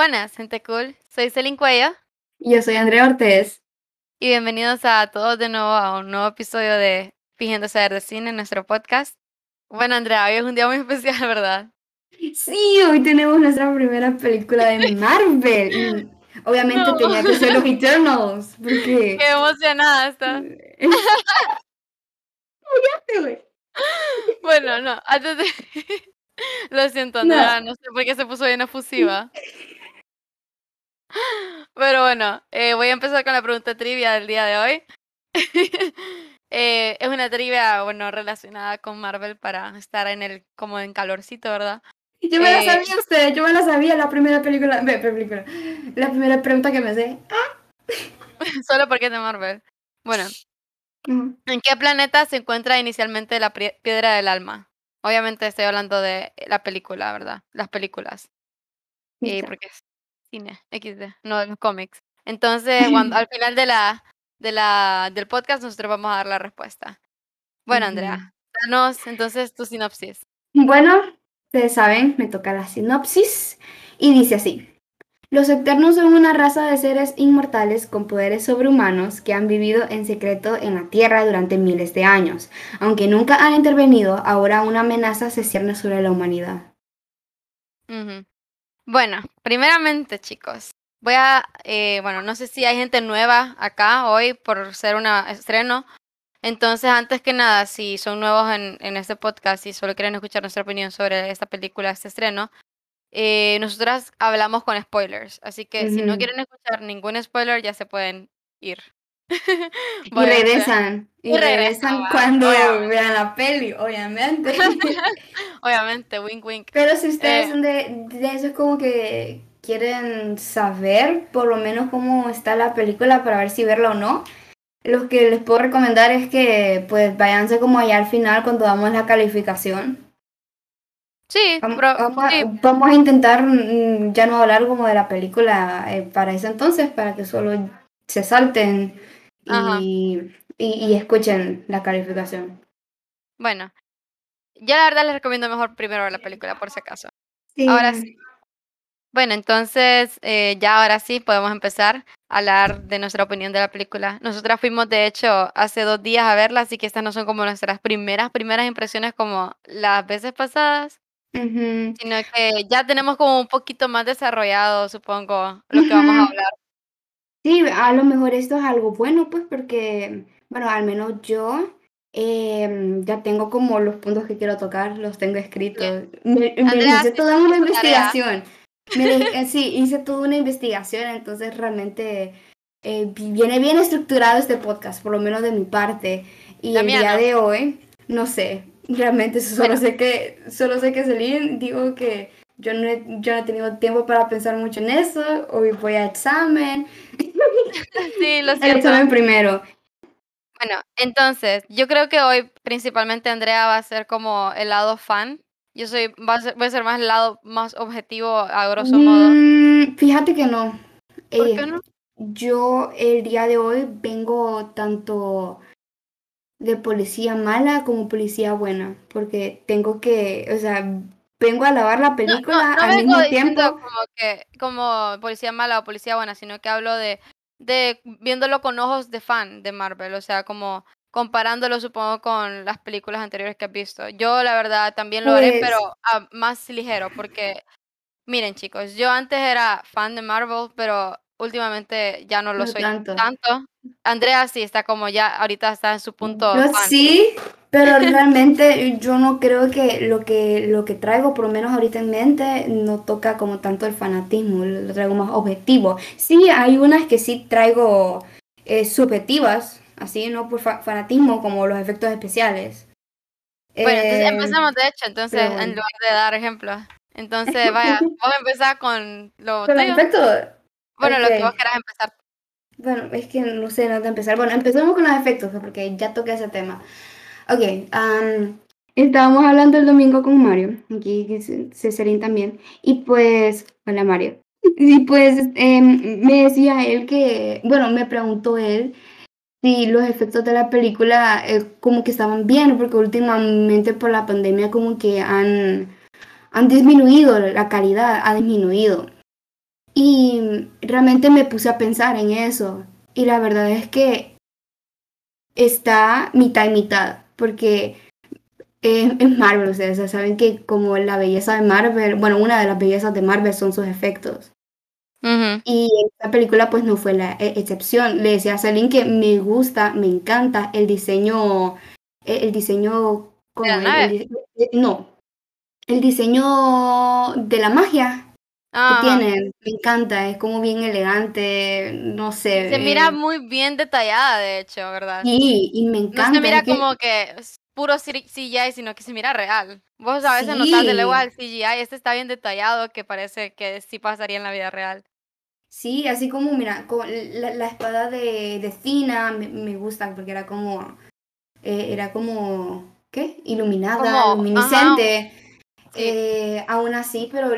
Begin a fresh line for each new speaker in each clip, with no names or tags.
Buenas, gente cool. Soy Celin Cuello.
Y yo soy Andrea Ortez.
Y bienvenidos a todos de nuevo a un nuevo episodio de Fingiendo Saber de Cine, nuestro podcast. Bueno, Andrea, hoy es un día muy especial, ¿verdad?
Sí, hoy tenemos nuestra primera película de Marvel. Obviamente tenía que ser los Eternals, porque...
Qué emocionada está. bueno, no, antes de... Lo siento, Andrea, no. sé por qué se puso bien efusiva. Pero bueno, eh, voy a empezar con la pregunta trivia del día de hoy. eh, es una trivia, bueno, relacionada con Marvel para estar en el, como en calorcito, ¿verdad?
Yo me la eh, sabía usted, yo me la sabía la primera película, película la primera pregunta que me sé.
Solo porque es de Marvel. Bueno, ¿en qué planeta se encuentra inicialmente la piedra del alma? Obviamente estoy hablando de la película, ¿verdad? Las películas. Y porque es cine, XD, no de los cómics. Entonces, cuando, al final de la, de la, del podcast nosotros vamos a dar la respuesta. Bueno, Andrea, danos entonces tu sinopsis.
Bueno, ustedes saben, me toca la sinopsis y dice así. Los Eternos son una raza de seres inmortales con poderes sobrehumanos que han vivido en secreto en la Tierra durante miles de años. Aunque nunca han intervenido, ahora una amenaza se cierne sobre la humanidad.
Bueno, primeramente chicos, voy a, eh, bueno, no sé si hay gente nueva acá hoy por ser un estreno. Entonces, antes que nada, si son nuevos en, en este podcast y solo quieren escuchar nuestra opinión sobre esta película, este estreno, eh, nosotras hablamos con spoilers, así que si no quieren escuchar ningún spoiler ya se pueden ir.
y regresan. Y, regresan, cuando vean la peli, obviamente.
obviamente, wink wink.
Pero si ustedes eh, son de, de eso es como que quieren saber por lo menos cómo está la película para ver si verla o no. Lo que les puedo recomendar es que pues váyanse como allá al final cuando damos la calificación
Sí,
vamos, a, intentar mm, ya no hablar como de la película eh, para ese entonces, para que solo se salten y, y, escuchen la calificación.
Bueno, ya la verdad les recomiendo mejor primero ver la película, por si acaso. Ahora sí. Bueno, entonces eh, ya ahora sí podemos empezar a hablar de nuestra opinión de la película. Nosotras fuimos, de hecho, hace dos días a verla, así que estas no son como nuestras primeras, primeras impresiones como las veces pasadas. Sino que ya tenemos como un poquito más desarrollado, supongo, lo que vamos a hablar.
Sí, a lo mejor esto es algo bueno, pues, porque, bueno, al menos yo em, ya tengo como los puntos que quiero tocar, los tengo escritos. Me, hice toda una investigación. Eh, sí, hice toda una investigación, entonces realmente eh, viene bien estructurado este podcast, por lo menos de mi parte. Y el día de hoy, no sé, Realmente solo sé que, solo sé que Celine digo que yo no, he, yo no he tenido tiempo para pensar mucho en eso, hoy voy a examen.
Sí, lo
siento. El primero.
Bueno, entonces, yo creo que hoy principalmente Andrea va a ser como el lado fan. Yo soy, va a ser, voy a ser más el lado más objetivo a grosso modo.
Mm, fíjate que no.
¿Por qué eh, no?
Yo el día de hoy vengo tanto de policía mala como policía buena, porque tengo que, o sea, vengo a lavar la película al mismo tiempo.
Como que como policía mala o policía buena, sino que hablo de de viéndolo con ojos de fan de Marvel, o sea, como comparándolo supongo con las películas anteriores que has visto. Yo la verdad también lo haré, pero pues más ligero, porque miren chicos, yo antes era fan de Marvel, pero últimamente ya no lo soy tanto. Andrea sí está como ya ahorita está en su punto.
Yo sí, pero realmente yo no creo que lo que lo que traigo, por lo menos ahorita en mente, no toca como tanto el fanatismo, lo traigo más objetivo. Sí, hay unas que sí traigo eh, subjetivas, así, no por fanatismo, como los efectos especiales.
Bueno, entonces eh, empezamos de hecho, entonces, en lugar de dar ejemplos. Entonces, vaya, vamos a empezar con lo
¿Con los efectos?
Bueno, lo que vos querás empezar.
Bueno, es que no sé dónde empezar. Bueno, empezamos con los efectos, porque ya toqué ese tema. Ok, estábamos hablando el domingo con Mario, aquí Cesarín también, y pues, hola Mario. Y pues em, me decía él que, bueno, me preguntó él si los efectos de la película eh, como que estaban bien, porque últimamente por la pandemia como que han, han disminuido, la calidad ha disminuido. Y realmente me puse a pensar en eso. Y la verdad es que está mitad y mitad, porque es Marvel, ustedes saben que como la belleza de Marvel, bueno, una de las bellezas de Marvel son sus efectos. Y esta película pues no fue la e, excepción. Le decía a Celine que me gusta, me encanta el diseño, e, el, diseño... no, el diseño de la magia que tiene, me encanta, es como bien elegante, no sé.
Se mira eh muy bien detallada, de hecho, ¿verdad?
Sí, y me encanta.
No se mira como que es puro CGI, sino que se mira real. Vos a veces notas de luego al CGI, este está bien detallado, que parece que sí pasaría en la vida real.
Sí, así como, mira, la, la espada de, de Cina me, me, gusta porque era como, eh, era como, ¿qué? Iluminada, luminiscente. Eh, aún así, pero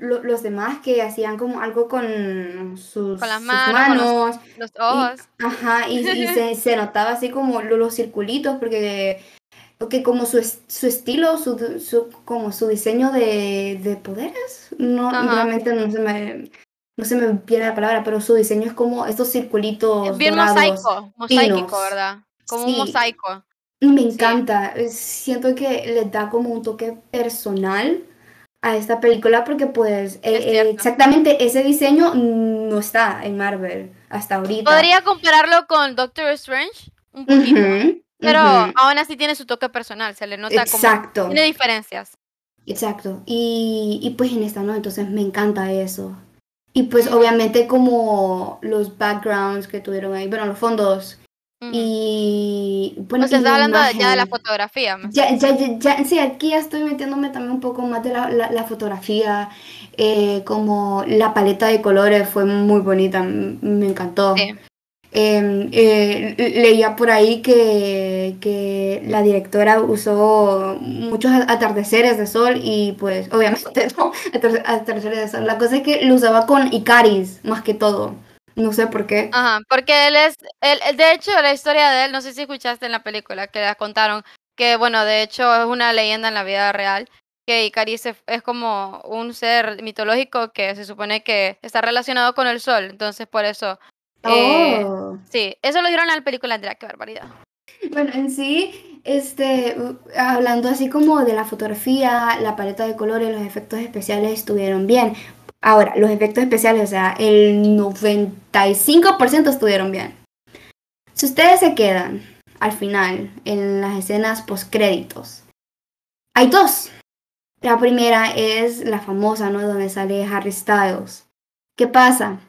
los demás que hacían como algo con sus,
con las manos, los, ojos.
Y, ajá, y, se, se, notaba así como los, circulitos, porque, porque como su, su estilo, su, su, como su diseño de, de poderes, no, realmente no se me no se me viene la palabra, pero su diseño es como estos circulitos.
Bien mosaico, mosaico, ¿verdad? Como un mosaico.
Me encanta, siento que le da como un toque personal a esta película porque pues e, e, exactamente ese diseño no está en Marvel hasta ahorita.
Podría compararlo con Doctor Strange un poquito, pero aún así tiene su toque personal, se le nota Exacto. como tiene diferencias.
Exacto, y, y pues en esta no, entonces me encanta eso. Y pues obviamente como los backgrounds que tuvieron ahí, bueno, los fondos y bueno,
está hablando ya de la fotografía.
Ya, ya, ya, sí, aquí ya estoy metiéndome también un poco más de la, la, fotografía, eh, como la paleta de colores fue muy bonita, me encantó. Em, eh, leía por ahí que, que, la directora usó muchos atardeceres de sol y pues obviamente no, atardeceres de sol. La cosa es que lo usaba con Icaris más que todo. No sé por qué.
Ajá, porque él es, él, de hecho, la historia de él, no sé si escuchaste en la película que la contaron, que bueno, de hecho es una leyenda en la vida real, que Icaris es como un ser mitológico que se supone que está relacionado con el sol, entonces por eso... Eh, oh. sí, eso lo dieron en la película, Andrea, qué barbaridad.
Bueno, en sí, este, hablando así como de la fotografía, la paleta de colores, los efectos especiales estuvieron bien. Ahora, los efectos especiales, o sea, el 95% estuvieron bien. Si ustedes se quedan al final en las escenas post-créditos, hay dos. La primera es la famosa, ¿no? Donde sale Harry Styles. ¿Qué pasa?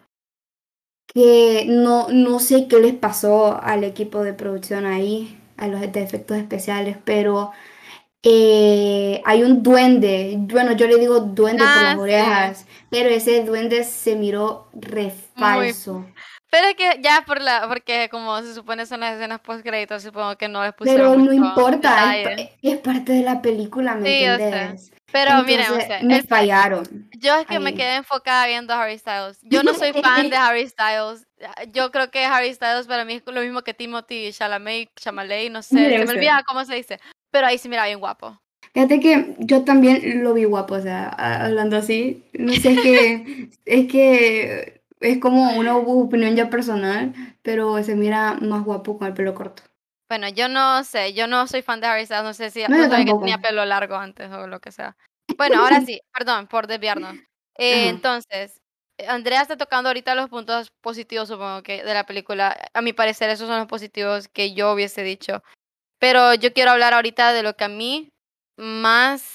Que no, no sé qué les pasó al equipo de producción ahí, a los efectos especiales, pero eh, hay un duende, bueno, yo le digo duende por las ah, orejas, pero ese duende se miró re falso.
Pero es que ya por la, porque como se supone son las escenas post créditos, supongo que no les pusieron
Pero no importa, es, parte de la película, ¿me entiendes?
Pero miren,
me fallaron.
Yo es que me quedé enfocada viendo Harry Styles. Yo no soy fan de Harry Styles. Yo creo que Harry Styles para mí es lo mismo que Timothy Chalamet, Chalamet, no sé, se me olvida cómo se dice. Pero ahí sí mira bien guapo.
Fíjate que yo también lo vi guapo, o sea, hablando así. No sé, es que, es que es como una opinión ya personal, pero se mira más guapo con el pelo corto.
Bueno, yo no sé, yo no soy fan de Harry Styles, no sé si no, que tenía pelo largo antes o lo que sea. Bueno, ahora sí, perdón por desviarnos. Eh, entonces, Andrea está tocando ahorita los puntos positivos, supongo que, de la película. A mi parecer, esos son los positivos que yo hubiese dicho. Pero yo quiero hablar ahorita de lo que a mí más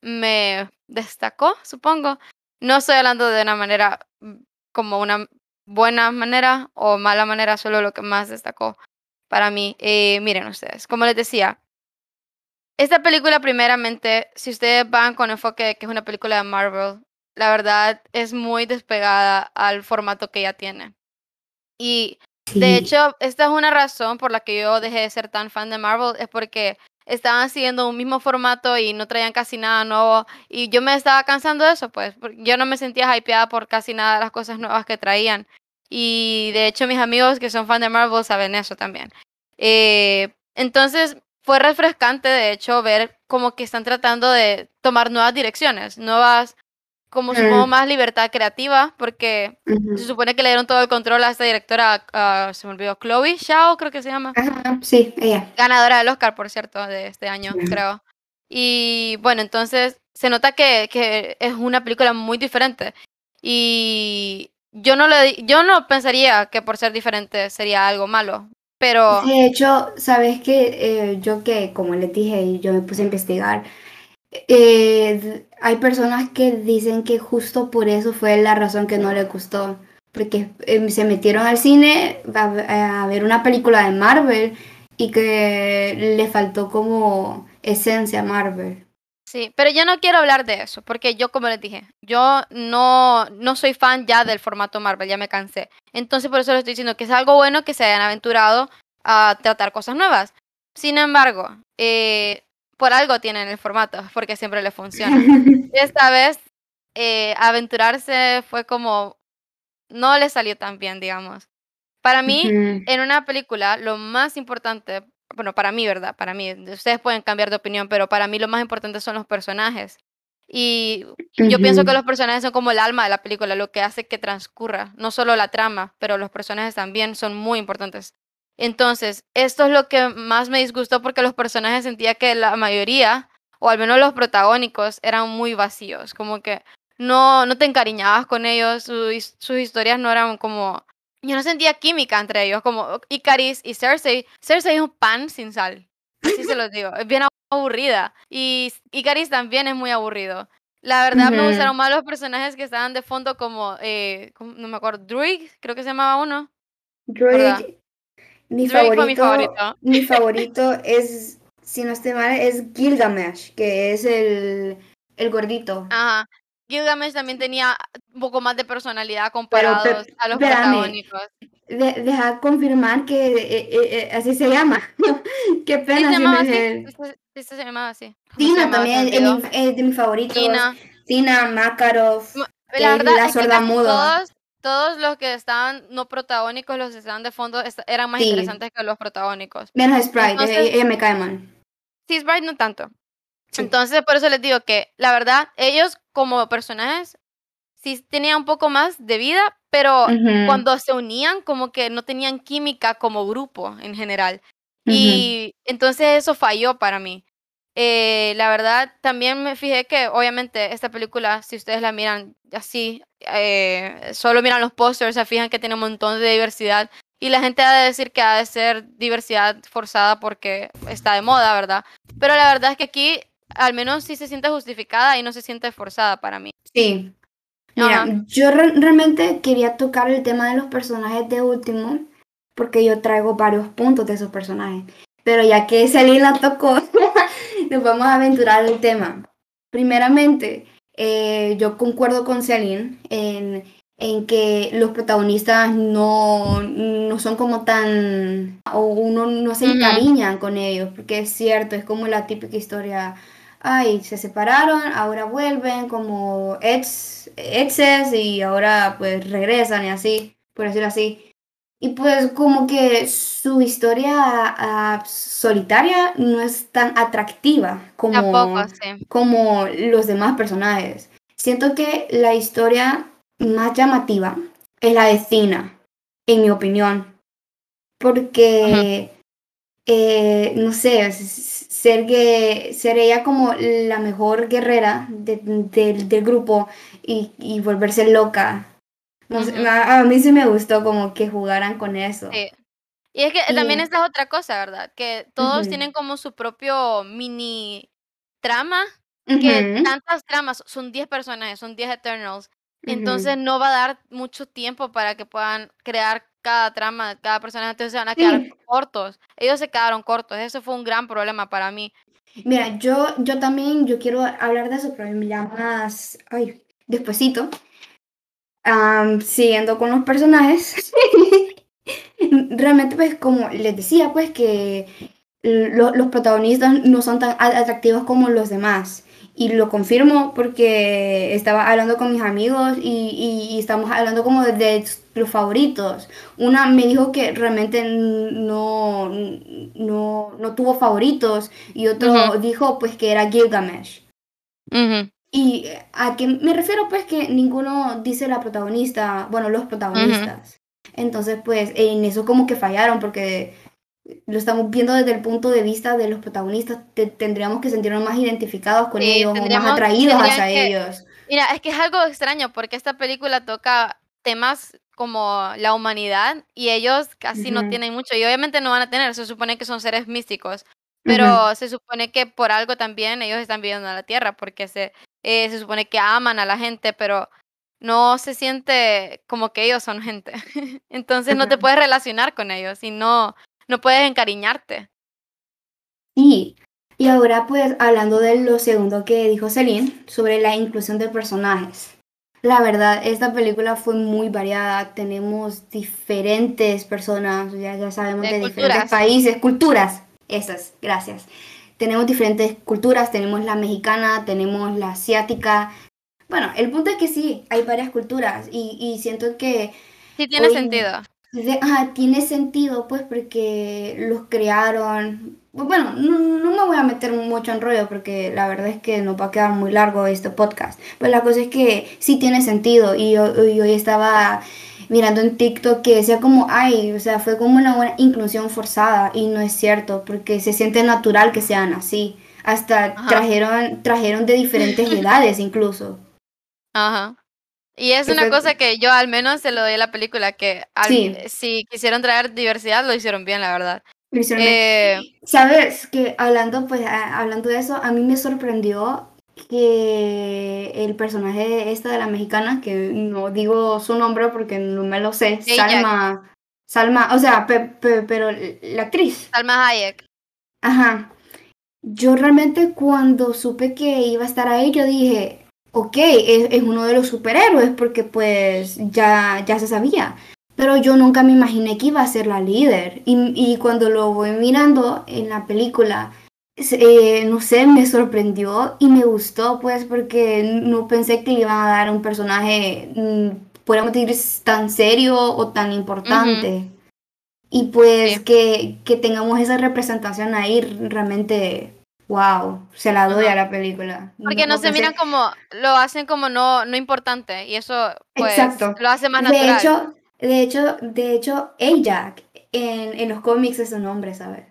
me destacó, supongo. No estoy hablando de una manera como una buena manera o mala manera, solo lo que más destacó para mí. Eh, miren ustedes, como les decía, esta película primeramente, si ustedes van con enfoque de que es una película de Marvel, la verdad es muy despegada al formato que ella tiene. Y de hecho, esta es una razón por la que yo dejé de ser tan fan de Marvel, es porque estaban siguiendo un mismo formato y no traían casi nada nuevo. Y yo me estaba cansando de eso, pues. Yo no me sentía hypeada por casi nada de las cosas nuevas que traían. Y de hecho, mis amigos que son fan de Marvel saben eso también. Eh, entonces, fue refrescante, de hecho, ver como que están tratando de tomar nuevas direcciones, nuevas como supongo más libertad creativa, porque se supone que le dieron todo el control a esta directora, se me olvidó, Chloe Shao, creo que se llama.
sí, ella.
Ganadora del Oscar, por cierto, de este año, creo. Y bueno, entonces se nota que, que, es una película muy diferente. Y yo no, le, yo no pensaría que por ser diferente sería algo malo, pero...
De hecho, sabes que eh, yo que, como les dije, yo me puse a investigar, eh, hay personas que dicen que justo por eso fue la razón que no le gustó, porque eh, se metieron al cine a, ver una película de Marvel y que le faltó como esencia a Marvel.
Sí, pero yo no quiero hablar de eso, porque yo, como les dije, yo no, no soy fan ya del formato Marvel, ya me cansé. Entonces, por eso les estoy diciendo que es algo bueno que se hayan aventurado a tratar cosas nuevas. Sin embargo, eh, por algo tienen el formato, porque siempre le funciona. Esta vez, eh, aventurarse fue como, no le salió tan bien, digamos. Para mí, en una película, lo más importante, bueno, para mí, ¿verdad? Para mí, ustedes pueden cambiar de opinión, pero para mí lo más importante son los personajes. Y yo pienso que los personajes son como el alma de la película, lo que hace que transcurra, no solo la trama, pero los personajes también son muy importantes. Entonces, esto es lo que más me disgustó porque los personajes sentía que la mayoría, o al menos los protagónicos, eran muy vacíos, como que no, no te encariñabas con ellos, sus historias no eran como... Yo no sentía química entre ellos, como Icaris y Cersei. Cersei es un pan sin sal, así se los digo, es bien aburrida. Y Icaris también es muy aburrido. La verdad me gustaron más los personajes que estaban de fondo como, eh, no me acuerdo, Druid, creo que se llamaba uno.
Druid, mi favorito, mi favorito. es, si no estoy mal, es Gilgamesh, que es el, el gordito.
Ajá. Gilgamesh también tenía un poco más de personalidad comparado a los protagónicos.
deja confirmar que eh, eh, eh, así se llama. Qué pena.
Sí, se llamaba así. Sí, se llamaba así.
Tina también es, de mis favoritos. Tina. Tina, Makarov. La verdad la sorda muda
todos los que estaban no protagónicos, los que estaban de fondo, eran más interesantes que los protagónicos.
Menos Sprite, ella, me cae mal.
Sí, Sprite no tanto. Entonces, por eso les digo que, la verdad, ellos como personajes sí tenían un poco más de vida, pero cuando se unían, como que no tenían química como grupo en general. Y entonces eso falló para mí. Eh, la verdad, también me fijé que obviamente esta película, si ustedes la miran así, eh, solo miran los pósters, se fijan que tiene un montón de diversidad y la gente ha de decir que ha de ser diversidad forzada porque está de moda, ¿verdad? Pero la verdad es que aquí al menos sí se siente justificada y no se siente forzada para mí.
Sí. Mira, yo realmente quería tocar el tema de los personajes de último porque yo traigo varios puntos de esos personajes. Pero ya que Celine la tocó, nos vamos a aventurar el tema. Primeramente, eh, yo concuerdo con Celine en, en, que los protagonistas no, no son como tan, o uno no se encariñan con ellos, porque es cierto, es como la típica historia, ay, se separaron, ahora vuelven como ex, exes y ahora pues regresan y así, por decirlo así. Y pues como que su historia ah, solitaria no es tan atractiva como, como los demás personajes. Siento que la historia más llamativa es la de Cina, en mi opinión. Porque, eh, no sé, ser, ser ella como la mejor guerrera del grupo y, y volverse loca a, mí sí me gustó como que jugaran con eso.
Y es que también esta es otra cosa, ¿verdad? Que todos tienen como su propio mini trama, que tantas tramas, son 10 personajes, son 10 Eternals, entonces no va a dar mucho tiempo para que puedan crear cada trama, cada personaje, entonces se van a quedar cortos. Ellos se quedaron cortos, eso fue un gran problema para mí.
Mira, yo, yo también, yo quiero hablar de eso, pero me llamas, ay, despuesito siguiendo con los personajes, realmente pues como les decía pues que los protagonistas no son tan atractivos como los demás. Y lo confirmo porque estaba hablando con mis amigos y, y, estamos hablando como de, los favoritos. Una me dijo que realmente no, no, no tuvo favoritos y otro dijo pues que era Gilgamesh. Y a qué me refiero pues que ninguno dice la protagonista, bueno, los protagonistas. Entonces pues en eso como que fallaron porque lo estamos viendo desde el punto de vista de los protagonistas, tendríamos que sentirnos más identificados con ellos o más atraídos hacia ellos.
Mira, es que es algo extraño porque esta película toca temas como la humanidad y ellos casi no tienen mucho y obviamente no van a tener, se supone que son seres místicos, pero se supone que por algo también ellos están viviendo en la tierra porque se, eh, se supone que aman a la gente, pero no se siente como que ellos son gente. Entonces no te puedes relacionar con ellos y no, no puedes encariñarte.
Sí, y ahora pues hablando de lo segundo que dijo Celine sobre la inclusión de personajes. La verdad, esta película fue muy variada. Tenemos diferentes personas, ya, ya sabemos de, diferentes países, culturas. Esas, gracias. Tenemos diferentes culturas, tenemos la mexicana, tenemos la asiática. Bueno, el punto es que sí, hay varias culturas y, y siento que...
Sí tiene sentido.
tiene sentido pues porque los crearon. Bueno, no, me voy a meter mucho en rollo porque la verdad es que no va a quedar muy largo este podcast. Pero la cosa es que sí tiene sentido y yo, hoy estaba mirando en TikTok que decía como, ay, o sea, fue como una buena inclusión forzada y no es cierto porque se siente natural que sean así. Hasta trajeron, trajeron de diferentes edades incluso.
Ajá. Y es una cosa que yo al menos se lo doy a la película, que si quisieron traer diversidad lo hicieron bien, la verdad.
Eh, Sabes que hablando, pues, hablando de eso, a mí me sorprendió que el personaje esta de la mexicana, que no digo su nombre porque no me lo sé, Salma, Salma, o sea, pero la actriz.
Salma Hayek.
Ajá. Yo realmente cuando supe que iba a estar ahí, yo dije, ok, es, uno de los superhéroes porque pues ya, ya se sabía. Pero yo nunca me imaginé que iba a ser la líder. Y, cuando lo voy mirando en la película, eh, no sé, me sorprendió y me gustó pues porque no pensé que le iban a dar un personaje, mm, podríamos decir, tan serio o tan importante. Y pues que, que tengamos esa representación ahí realmente wow, se la doy a la película.
Porque no, se miran como, lo hacen como no, no importante y eso pues, lo hace más natural.
De hecho, de hecho, de hecho, Ajax en, en los cómics es un nombre, ¿sabes?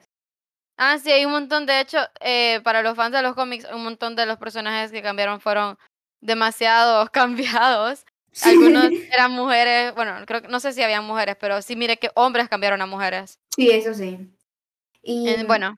Ah, sí, hay un montón, de hecho, eh, para los fans de los cómics, un montón de los personajes que cambiaron fueron demasiado cambiados. Algunos eran mujeres, bueno, creo no sé si habían mujeres, pero sí mire que hombres cambiaron a mujeres.
Sí, eso sí.
Y bueno,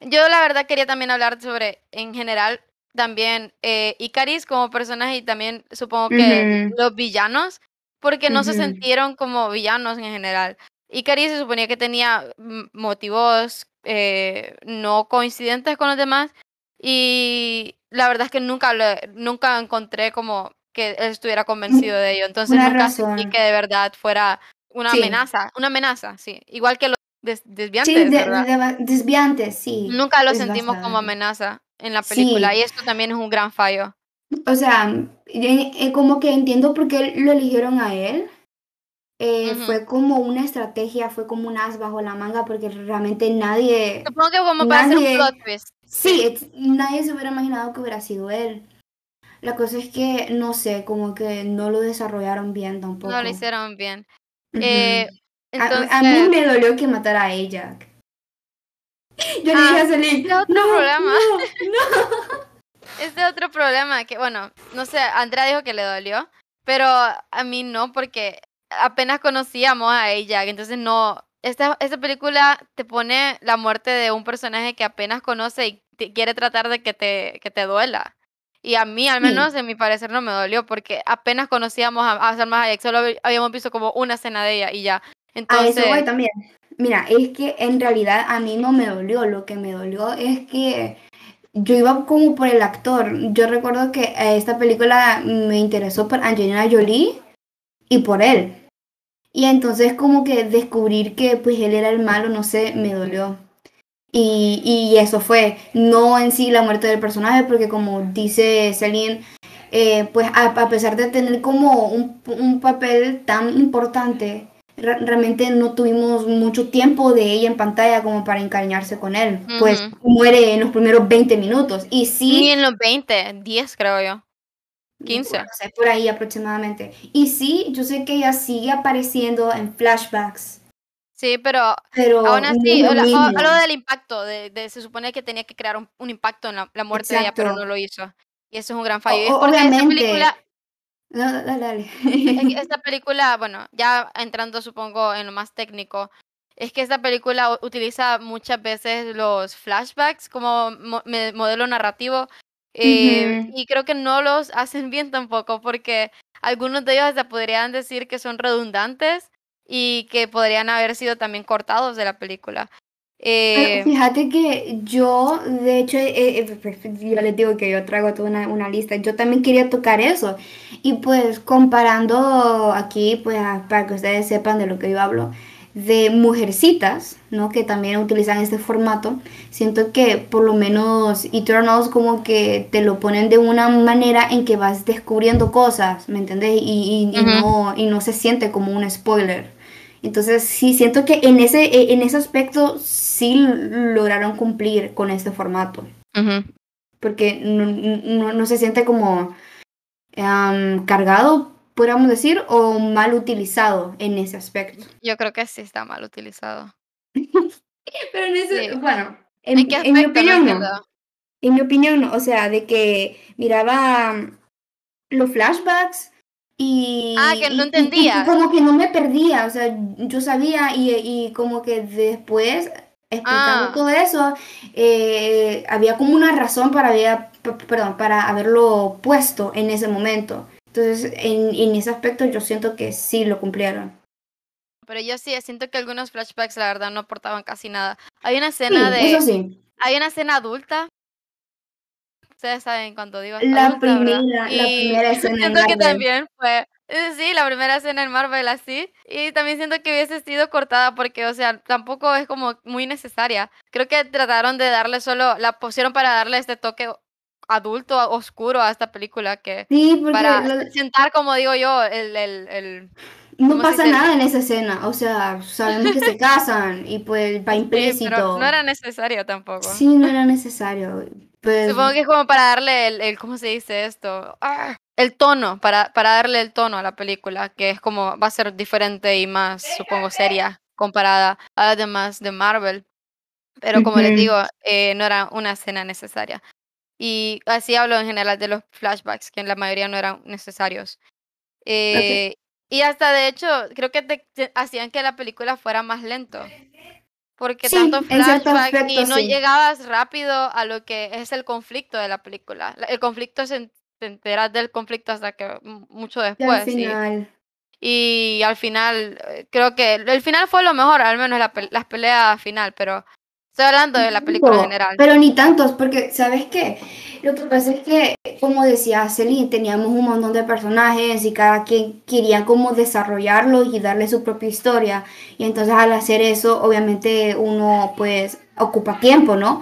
yo la verdad quería también hablar sobre, en general, también eh, Icaris como personaje y también supongo que los villanos, porque no se sintieron como villanos en general. Icaris se suponía que tenía motivos eh, no coincidentes con los demás y la verdad es que nunca, nunca encontré como que él estuviera convencido de ello. Entonces nunca sentí que de verdad fuera una amenaza, una amenaza, sí. Igual que los desviantes, sí,
desviantes, sí.
Nunca lo sentimos como amenaza en la película y esto también es un gran fallo.
O sea, eh, como que entiendo por qué lo eligieron a él. Eh, fue como una estrategia, fue como un as bajo la manga porque realmente nadie...
Supongo que como para hacer un plot twist.
Sí, nadie se hubiera imaginado que hubiera sido él. La cosa es que, no sé, como que no lo desarrollaron bien tampoco.
No lo hicieron bien. eh,
a, mí me dolió que matara a ella. Yo le dije a Celine, este otro no, problema. No,
Este otro problema que, bueno, no sé, Andrea dijo que le dolió, pero a mí no, porque apenas conocíamos a ella, entonces no, esta, esta película te pone la muerte de un personaje que apenas conoce y quiere tratar de que te, que te duela. Y a mí, al menos, en mi parecer, no me dolió, porque apenas conocíamos a, a Salma Hayek, solo habíamos visto como una escena de ella y ya.
A eso voy también. Mira, es que en realidad a mí no me dolió. Lo que me dolió es que yo iba como por el actor. Yo recuerdo que esta película me interesó por Angelina Jolie y por él. Y entonces como que descubrir que pues él era el malo, no sé, me dolió. Y, y eso fue, no en sí la muerte del personaje, porque como dice Celine, eh, pues a, a, pesar de tener como un, un papel tan importante, realmente no tuvimos mucho tiempo de ella en pantalla como para encariñarse con él. Pues muere en los primeros 20 minutos. Y sí.
Ni en los 20, 10 creo yo. 15.
No sé, por ahí aproximadamente. Y sí, yo sé que ella sigue apareciendo en flashbacks.
Sí, pero, pero aún así, algo del impacto, de, se supone que tenía que crear un, impacto en la, muerte de ella, pero no lo hizo. Y eso es un gran fallo. porque esta película...
dale, dale.
esta película, bueno, ya entrando supongo en lo más técnico, es que esta película utiliza muchas veces los flashbacks como modelo narrativo eh, y creo que no los hacen bien tampoco porque algunos de ellos hasta podrían decir que son redundantes y que podrían haber sido también cortados de la película.
Eh, fíjate que yo, de hecho, eh, eh, pues, yo les digo que yo traigo toda una, una, lista, yo también quería tocar eso. Y pues comparando aquí, pues para que ustedes sepan de lo que yo hablo, de mujercitas, ¿no? Que también utilizan este formato. Siento que por lo menos Eternals como que te lo ponen de una manera en que vas descubriendo cosas, ¿me entendés? Y, y, no, y no se siente como un spoiler. Entonces sí, siento que en ese, e, en ese aspecto sí lograron cumplir con este formato. Porque no, no, se siente como cargado podríamos decir, o mal utilizado en ese aspecto.
Yo creo que sí está mal utilizado.
Pero en ese, bueno, en, mi opinión no. En mi opinión no, o sea, de que miraba mm, los flashbacks y...
Ah, que no entendía.
como que no me perdía, o sea, yo sabía y, y como que después, explicando ah. todo eso, eh, había como una razón para, había, perdón, para haberlo puesto en ese momento. Entonces, en, en ese aspecto yo siento que sí lo cumplieron.
Pero yo sí, siento que algunos flashbacks la verdad no aportaban casi nada. Hay una escena
de... Eso sí.
Hay una escena adulta. Ustedes saben cuando digo
La primera, la primera escena
Siento que también fue... Sí, la primera escena en Marvel así. Y también siento que hubiese sido cortada porque, o sea, tampoco es como muy necesaria. Creo que trataron de darle solo... La pusieron para darle este toque adulto oscuro a esta película que para sentar como digo yo el, el, el
no pasa nada en esa escena, o sea, sabemos que se casan y pues va implícito.
no era necesario tampoco.
Sí, no era necesario. Pues...
Supongo que es como para darle el, el ¿cómo se dice esto? ¡Ah! El tono, para, para darle el tono a la película, que es como, va a ser diferente y más, supongo, seria comparada a las demás de Marvel. Pero como les digo, eh, no era una escena necesaria. Y así hablo en general de los flashbacks, que en la mayoría no eran necesarios. Eh, y hasta de hecho, creo que te, hacían que la película fuera más lento. Porque tanto flashback y no llegabas rápido a lo que es el conflicto de la película. El conflicto se, enteras del conflicto hasta que mucho después. Y al final. Y, al final, eh, creo que el final fue lo mejor, al menos la, la pelea final, pero Estoy hablando de la película en general.
Pero ni tantos, porque, ¿sabes qué? Lo que pasa es que, como decía Celine, teníamos un montón de personajes y cada quien quería como desarrollarlos y darle su propia historia. Y entonces al hacer eso, obviamente uno pues ocupa tiempo, ¿no?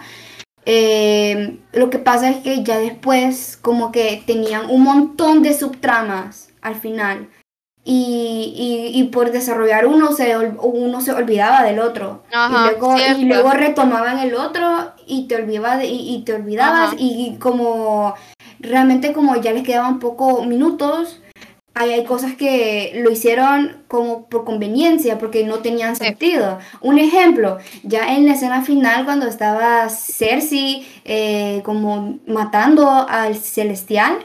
Eh, lo que pasa es que ya después como que tenían un montón de subtramas al final y, y, por desarrollar uno se, uno se olvidaba del otro. y, luego, retomaban el otro y te, olvidaba y, te olvidabas y como realmente como ya les quedaban pocos minutos, hay, hay cosas que lo hicieron como por conveniencia porque no tenían sentido. Un ejemplo, ya en la escena final cuando estaba Cersei eh, como matando al celestial,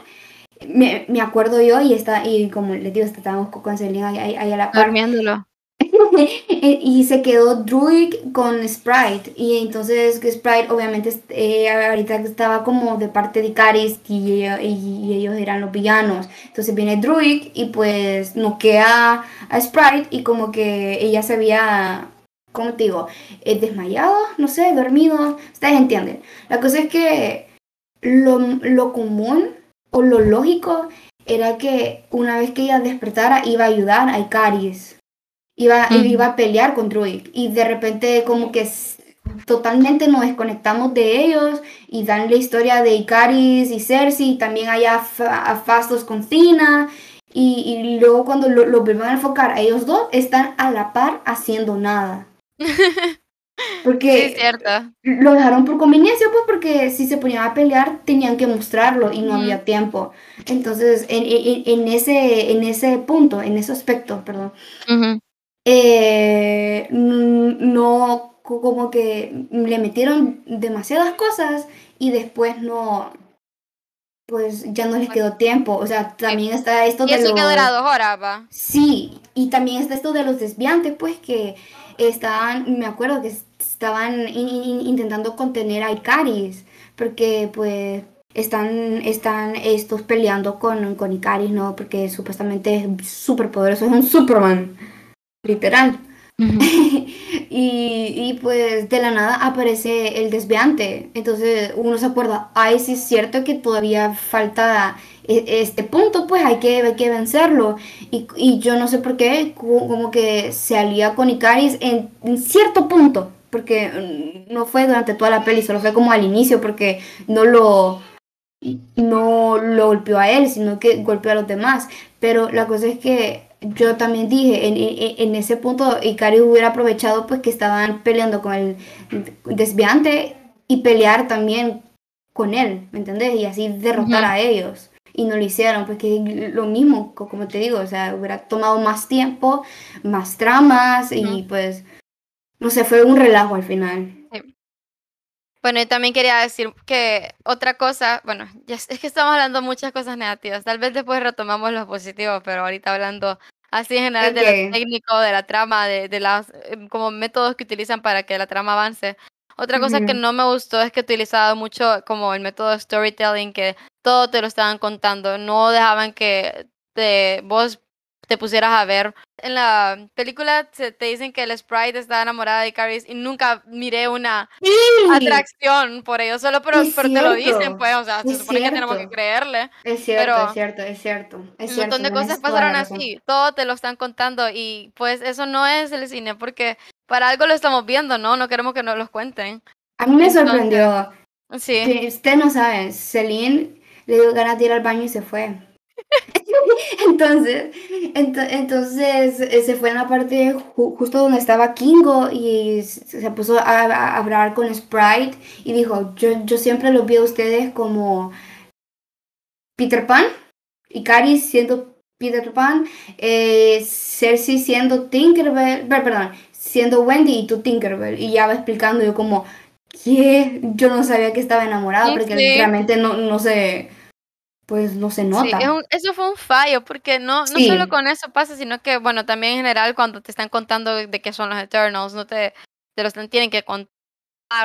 me, me, acuerdo yo y está y como les digo estábamos con Selena ahí, ahí, a la
par. Durmiéndolo.
Y se quedó Druid con Sprite. Y entonces Sprite obviamente eh, ahorita estaba como de parte de Caris y, y, ellos eran los villanos. Entonces viene Druid y pues noquea a Sprite y como que ella se había ¿cómo te digo? Eh, desmayado, no sé, dormido, ustedes entienden. La cosa es que lo, lo común o lo lógico era que una vez que ella despertara iba a ayudar a Icaris. Iba, iba a pelear con Druid. Y de repente como que totalmente nos desconectamos de ellos y dan la historia de Icaris y Cersei. También hay a, Fastos con Cina. Y, luego cuando lo, lo vuelven a enfocar a ellos dos, están a la par haciendo nada. Porque
sí, cierto.
lo dejaron por conveniencia, pues porque si se ponían a pelear tenían que mostrarlo y no había tiempo. Entonces, en, en, en, ese, en ese punto, en ese aspecto, perdón, eh, no como que le metieron demasiadas cosas y después no, pues ya no les quedó tiempo. O sea, también está esto
de. Y eso que dura dos horas, va.
Sí, y también está esto de los desviantes, pues que estaban, me acuerdo que estaban intentando contener a Icaris, porque pues están, están estos peleando con, con Icaris, ¿no? Porque supuestamente es súper poderoso, es un Superman, literal. y, y, pues de la nada aparece el desviante. Entonces uno se acuerda, ay, sí es cierto que todavía falta e, este punto, pues hay que, hay que vencerlo. Y, y, yo no sé por qué, como que se alía con Icaris en, en, cierto punto. Porque mm, no fue durante toda la peli, solo fue como al inicio, porque no lo, no lo golpeó a él, sino que golpeó a los demás. Pero la cosa es que yo también dije, en, ese punto Icaris hubiera aprovechado pues que estaban peleando con el desviante y pelear también con él, ¿me entendés? Y así derrotar a ellos. Y no lo hicieron, pues que lo mismo, como te digo, o sea, hubiera tomado más tiempo, más tramas y pues, no sé, fue un relajo al final.
Bueno, y también quería decir que otra cosa, bueno, es que estamos hablando muchas cosas negativas, tal vez después retomamos lo positivo, pero ahorita hablando así en general de lo técnico, de la trama, de, de los em, como métodos que utilizan para que la trama avance. Otra cosa que no me gustó es que utilizaba mucho como el método storytelling, que todo te lo estaban contando, no dejaban que te, vos te pusieras a ver. En la película te, dicen que el sprite está enamorada de Caris y nunca miré una atracción por ello, solo pero, te lo dicen, pues, o sea, se supone que tenemos que creerle.
Es cierto, es cierto, es cierto. un
montón de cosas pasaron así, todo te lo están contando y pues eso no es el cine porque para algo lo estamos viendo, ¿no? No queremos que nos los cuenten.
A mí me sorprendió. Sí. usted no sabe, Celine le dio ganas de ir al baño y se fue. entonces, entonces eh, se fue en la parte justo donde estaba Kingo y se puso a, hablar con Sprite y dijo, yo, yo siempre los vi a ustedes como Peter Pan y Cari siendo Peter Pan, eh, Cersei siendo Tinkerbell, perdón, siendo Wendy y tú Tinkerbell. Y ya va explicando yo como, ¿qué? Yo no sabía que estaba enamorado porque realmente no, no sé pues no se nota.
Sí, eso fue un fallo, porque no, no solo con eso pasa, sino que, bueno, también en general cuando te están contando de qué son los Eternals, no te, te los tienen que contar,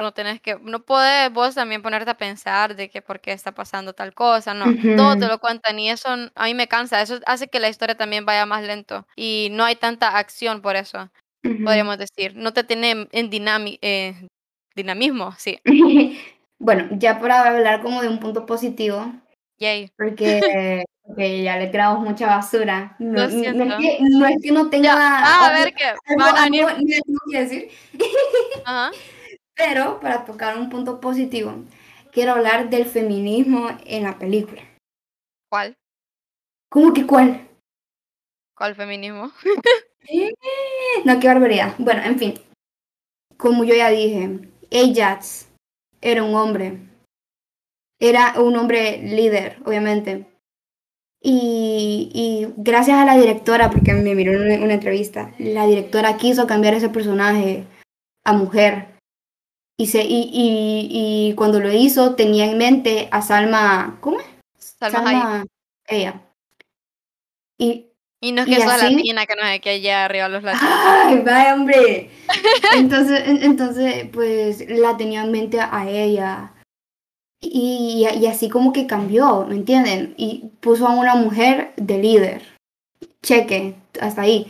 no tenés que, no puedes vos también ponerte a pensar de que por qué está pasando tal cosa, no, todo te lo cuentan y eso a mí me cansa, eso hace que la historia también vaya más lento y no hay tanta acción por eso, podríamos decir, no te tiene en eh, dinamismo, sí.
bueno, ya para hablar como de un punto positivo, porque, ya le creamos mucha basura. No, es, que, no, tenga.
Ah, a ver qué.
decir. Pero para tocar un punto positivo, quiero hablar del feminismo en la película.
¿Cuál?
¿Cómo que cuál?
¿Cuál feminismo?
no, qué barbaridad. Bueno, en fin. Como yo ya dije, Ajax era un hombre era un hombre líder, obviamente. Y, gracias a la directora, porque me miró en una, entrevista, la directora quiso cambiar ese personaje a mujer. Y, se, y, cuando lo hizo tenía en mente a Salma, ¿cómo es?
Salma,
ella.
Y, y no es que sea latina, que no es que allá arriba los latinos.
¡Ay, vaya hombre! Entonces, entonces, pues la tenía en mente a ella. Y, así como que cambió, ¿me entienden? Y puso a una mujer de líder. Cheque, hasta ahí.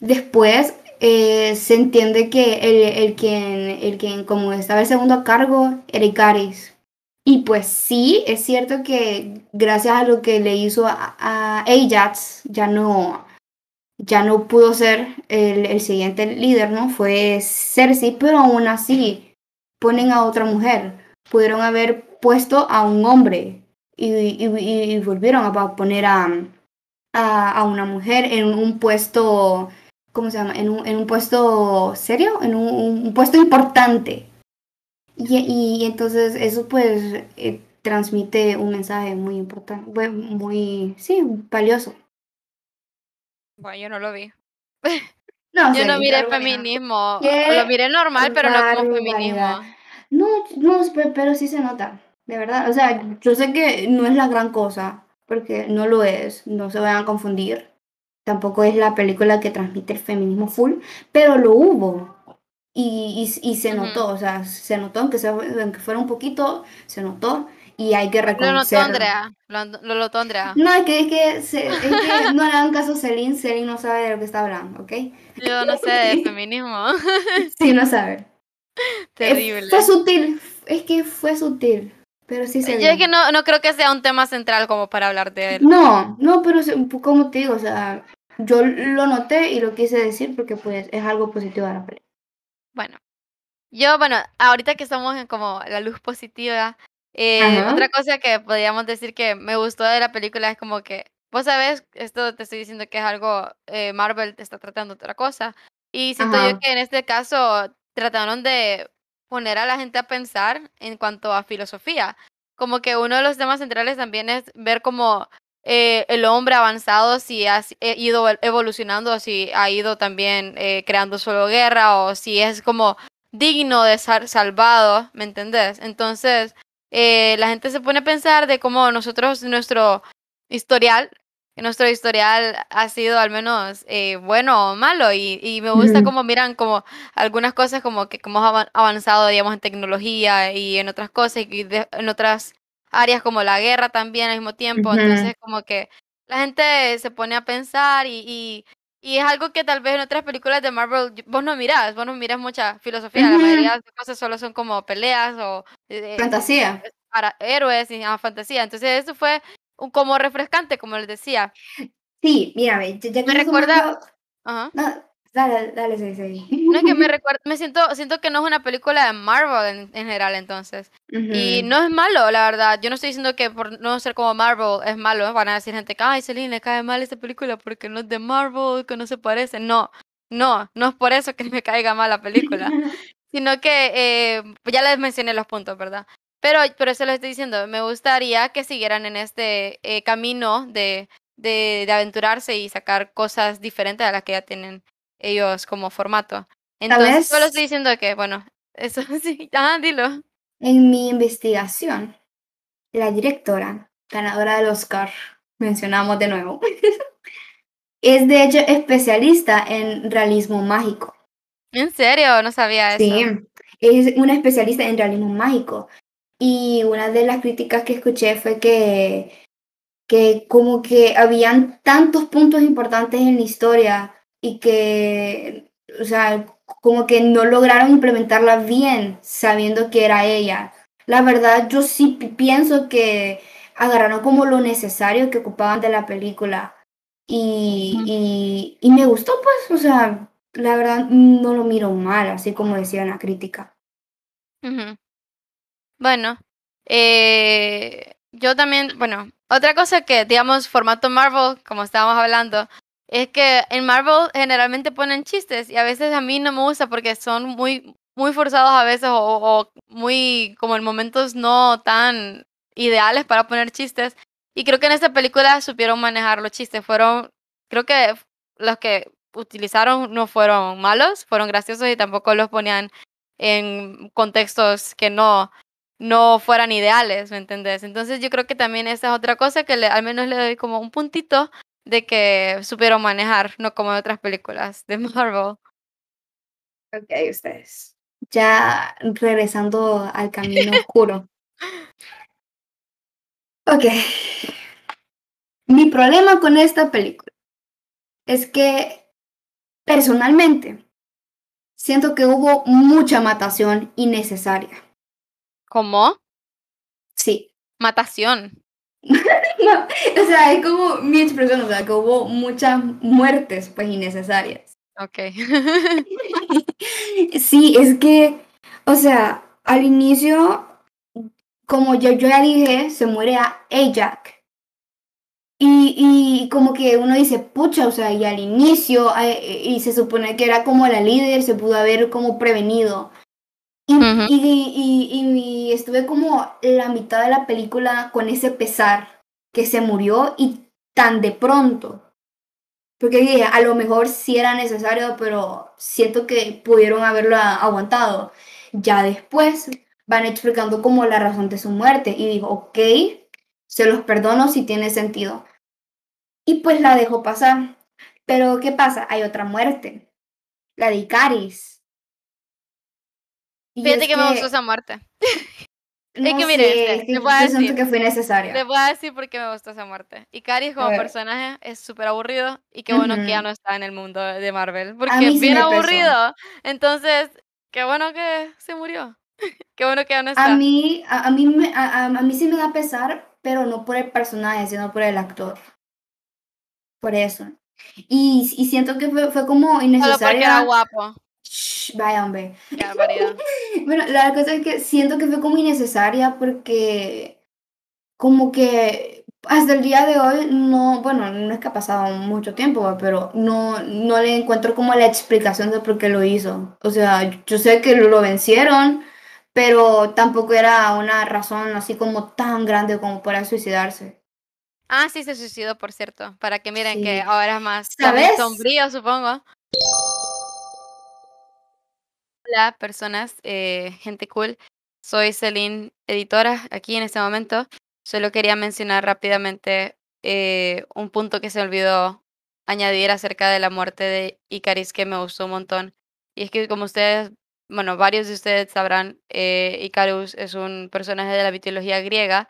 Después eh, se entiende que el, el, quien, el quien como estaba el segundo a cargo era Icaris. Y pues sí, es cierto que gracias a lo que le hizo a, a Ajax, ya no, ya no pudo ser el, el siguiente líder, ¿no? Fue Cersei, pero aún así ponen a otra mujer. Pudieron haber puesto a un hombre y, volvieron a poner a, a, una mujer en un puesto ¿cómo se llama? En un, en un puesto serio, en un, un puesto importante. Y, y, entonces eso pues eh, transmite un mensaje muy importante, muy, sí, valioso.
Bueno, yo no lo vi. No, yo no miré feminismo, lo miré normal, pero no como feminismo.
No, no, pero sí se nota, de verdad. O sea, yo sé que no es la gran cosa, porque no lo es, no se vayan a confundir. Tampoco es la película que transmite el feminismo full, pero lo hubo. Y, y, y se notó, o sea, se notó, aunque, sea, aunque fuera un poquito, se notó y hay que reconocerlo.
Lo notó lo, Andrea.
No, es que, es que, es que no le hagan caso a Celine, Celine no sabe de lo que está hablando, ¿ok?
Yo no sé de feminismo.
sí, no sabe.
Terrible.
fue sutil, es que fue sutil. Pero sí se
Yo es que no, no creo que sea un tema central como para hablar de él.
No, no, pero como te digo, o sea, yo lo noté y lo quise decir porque pues es algo positivo de la película.
Bueno, yo, bueno, ahorita que estamos en como la luz positiva, eh, otra cosa que podríamos decir que me gustó de la película es como que, vos sabés, esto te estoy diciendo que es algo, eh, Marvel te está tratando otra cosa. Y siento yo que en este caso trataron de poner a la gente a pensar en cuanto a filosofía. Como que uno de los temas centrales también es ver cómo eh, el hombre avanzado, si ha ido evolucionando, si ha ido también eh, creando solo guerra, o si es como digno de ser salvado, ¿me entendés? Entonces, eh, la gente se pone a pensar de cómo nosotros, nuestro historial, nuestro historial ha sido al menos eh, bueno o malo y, y me gusta como miran como algunas cosas como que hemos avanzado digamos en tecnología y en otras cosas y en otras áreas como la guerra también al mismo tiempo entonces como que la gente se pone a pensar y, y, y, es algo que tal vez en otras películas de Marvel vos no mirás, vos no mirás mucha filosofía, la mayoría de las cosas solo son como peleas o...
Eh, fantasía.
Para héroes y ah, fantasía. Entonces eso fue como refrescante, como les decía.
Sí, mira, ya
me recuerda... Ajá.
No, dale, dale, sí, sí.
No es que me recuerda, me siento, siento que no es una película de Marvel en, general, entonces. Y no es malo, la verdad. Yo no estoy diciendo que por no ser como Marvel es malo. Van a decir gente que, ay, Celine, le cae mal esta película porque no es de Marvel, que no se parece. No, no, no es por eso que me caiga mal la película. sino que eh, ya les mencioné los puntos, ¿verdad? Pero, pero eso les estoy diciendo, me gustaría que siguieran en este eh, camino de, de, de, aventurarse y sacar cosas diferentes a las que ya tienen ellos como formato. Entonces, solo estoy diciendo que, bueno, eso sí, ah, dilo.
En mi investigación, la directora, ganadora del Oscar, mencionamos de nuevo, es de hecho especialista en realismo mágico.
¿En serio? No sabía eso.
Sí, es una especialista en realismo mágico. Y una de las críticas que escuché fue que, que como que habían tantos puntos importantes en la historia y que, o sea, como que no lograron implementarla bien sabiendo que era ella. La verdad, yo sí pienso que agarraron como lo necesario que ocupaban de la película. Y, y, y me gustó, pues, o sea, la verdad no lo miro mal, así como decía la crítica.
Bueno, eh, yo también, bueno, otra cosa que, digamos, formato Marvel, como estábamos hablando, es que en Marvel generalmente ponen chistes y a veces a mí no me gusta porque son muy, muy forzados a veces o, o muy como en momentos no tan ideales para poner chistes. Y creo que en esta película supieron manejar los chistes. Fueron, creo que los que utilizaron no fueron malos, fueron graciosos y tampoco los ponían en contextos que no, no fueran ideales, ¿me entendés? Entonces yo creo que también esa es otra cosa que le, al menos le doy como un puntito de que supieron manejar, no como en otras películas de Marvel.
Ok, ustedes. Ya regresando al camino oscuro. Ok. Mi problema con esta película es que personalmente siento que hubo mucha matación innecesaria.
¿Cómo?
Sí.
Matación.
no, o sea, es como mi expresión, o sea, que hubo muchas muertes, pues, innecesarias.
Ok.
sí, es que, o sea, al inicio, como yo, yo ya dije, se muere a Ajax. Y, y, como que uno dice, pucha, o sea, y al inicio, eh, y se supone que era como la líder, se pudo haber como prevenido. Y, y, y, estuve como la mitad de la película con ese pesar que se murió y tan de pronto. Porque dije, a lo mejor sí era necesario, pero siento que pudieron haberlo aguantado. Ya después van explicando como la razón de su muerte y digo, ok, se los perdono si tiene sentido. Y pues la dejo pasar. Pero ¿qué pasa? Hay otra muerte. La de Icaris.
Fíjate que, me gustó esa muerte.
es que mire, este, le voy a decir, que fue necesaria.
Le voy a decir por qué me gustó esa muerte. Icaris como personaje es súper aburrido y qué bueno que ya no está en el mundo de Marvel. Porque es bien aburrido. Entonces, qué bueno que se murió. qué bueno que ya no está.
A mí, a, mí, me, a, a mí sí me da pesar pero no por el personaje, sino por el actor. Por eso. Y, y siento que fue, fue como innecesario. Solo
porque era guapo.
Vaya, hombre. bueno, la cosa es que siento que fue como innecesaria porque como que hasta el día de hoy no, bueno, no es que ha pasado mucho tiempo, pero no, no le encuentro como la explicación de por qué lo hizo. O sea, yo sé que lo vencieron, pero tampoco era una razón así como tan grande como para suicidarse.
Ah, sí, se suicidó, por cierto, para que miren que ahora es más sombrío, supongo. Hola, personas, eh, gente cool. Soy Celine, editora, aquí en este momento. Solo quería mencionar rápidamente eh, un punto que se olvidó añadir acerca de la muerte de Icaris que me gustó un montón. Y es que como ustedes bueno, varios de ustedes sabrán, eh, Icarus es un personaje de la mitología griega